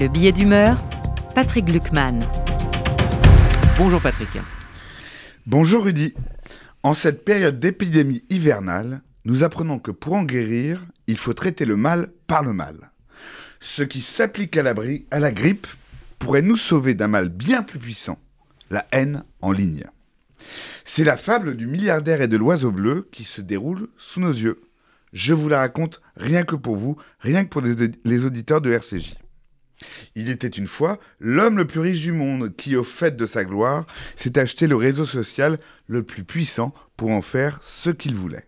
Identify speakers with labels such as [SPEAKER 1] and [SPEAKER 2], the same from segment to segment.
[SPEAKER 1] Le billet d'humeur, Patrick Gluckman.
[SPEAKER 2] Bonjour Patrick.
[SPEAKER 3] Bonjour Rudy. En cette période d'épidémie hivernale, nous apprenons que pour en guérir, il faut traiter le mal par le mal. Ce qui s'applique à, l'abri- à la grippe pourrait nous sauver d'un mal bien plus puissant, la haine en ligne. C'est la fable du milliardaire et de l'oiseau bleu qui se déroule sous nos yeux. Je vous la raconte rien que pour vous, rien que pour les, les auditeurs de RCJ. Il était une fois l'homme le plus riche du monde qui, au fait de sa gloire, s'est acheté le réseau social le plus puissant pour en faire ce qu'il voulait.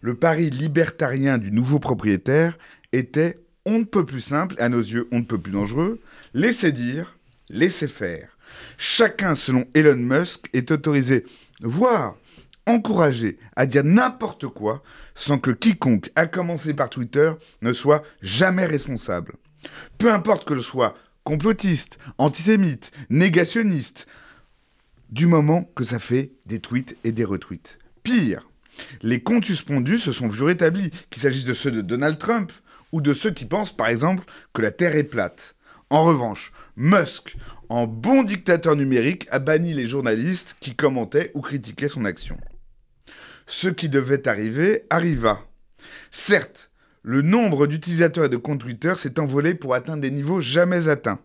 [SPEAKER 3] Le pari libertarien du nouveau propriétaire était on ne peut plus simple, à nos yeux on ne peut plus dangereux, laisser dire, laisser faire. Chacun, selon Elon Musk, est autorisé, voire encouragé à dire n'importe quoi sans que quiconque, à commencer par Twitter, ne soit jamais responsable. Peu importe que le soit complotiste, antisémite, négationniste, du moment que ça fait des tweets et des retweets. Pire, les comptes suspendus se sont vus rétablis, qu'il s'agisse de ceux de Donald Trump ou de ceux qui pensent par exemple que la Terre est plate. En revanche, Musk, en bon dictateur numérique, a banni les journalistes qui commentaient ou critiquaient son action. Ce qui devait arriver arriva. Certes, le nombre d'utilisateurs et de comptes Twitter s'est envolé pour atteindre des niveaux jamais atteints.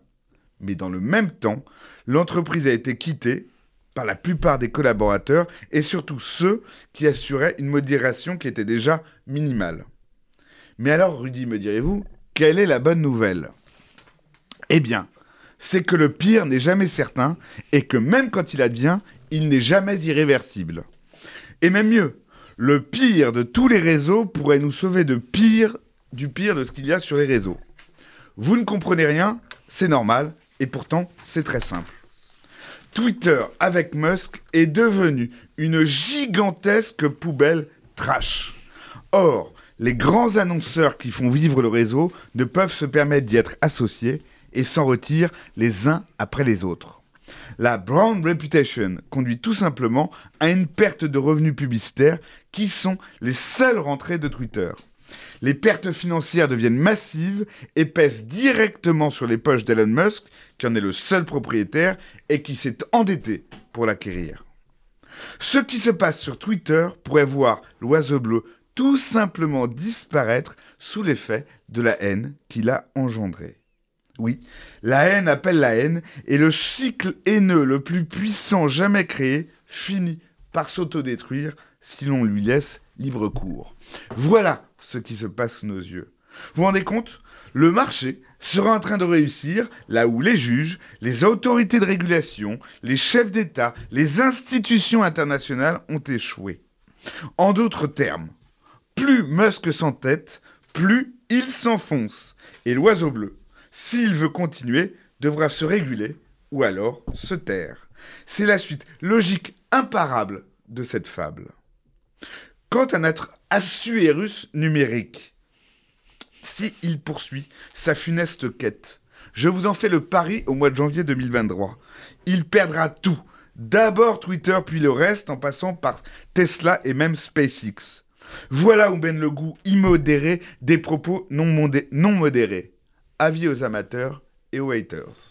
[SPEAKER 3] Mais dans le même temps, l'entreprise a été quittée par la plupart des collaborateurs et surtout ceux qui assuraient une modération qui était déjà minimale. Mais alors, Rudy, me direz-vous, quelle est la bonne nouvelle? Eh bien, c'est que le pire n'est jamais certain et que même quand il advient, il n'est jamais irréversible. Et même mieux, le pire de tous les réseaux pourrait nous sauver du pire de ce qu'il y a sur les réseaux. Vous ne comprenez rien, c'est normal, et pourtant c'est très simple. Twitter avec Musk est devenu une gigantesque poubelle trash. Or, les grands annonceurs qui font vivre le réseau ne peuvent se permettre d'y être associés et s'en retirent les uns après les autres. La brand reputation conduit tout simplement à une perte de revenus publicitaires qui sont les seules rentrées de Twitter. Les pertes financières deviennent massives et pèsent directement sur les poches d'Elon Musk, qui en est le seul propriétaire et qui s'est endetté pour l'acquérir. Ce qui se passe sur Twitter pourrait voir l'oiseau bleu tout simplement disparaître sous l'effet de la haine qu'il a engendrée. Oui, la haine appelle la haine, et le cycle haineux le plus puissant jamais créé finit par s'autodétruire si l'on lui laisse libre cours. Voilà ce qui se passe sous nos yeux. Vous vous rendez compte? Le marché sera en train de réussir là où les juges, les autorités de régulation, les chefs d'État, les institutions internationales ont échoué. En d'autres termes, plus Musk s'entête, plus il s'enfonce. Et l'oiseau bleu, s'il veut continuer, devra se réguler ou alors se taire. C'est la suite logique imparable de cette fable. Quant à notre Assuérus numérique, si poursuit sa funeste quête, je vous en fais le pari au mois de janvier 2023. Il perdra tout. D'abord Twitter, puis le reste, en passant par Tesla et même SpaceX. Voilà où mène le goût immodéré des propos non modérés. Avis aux amateurs et aux haters.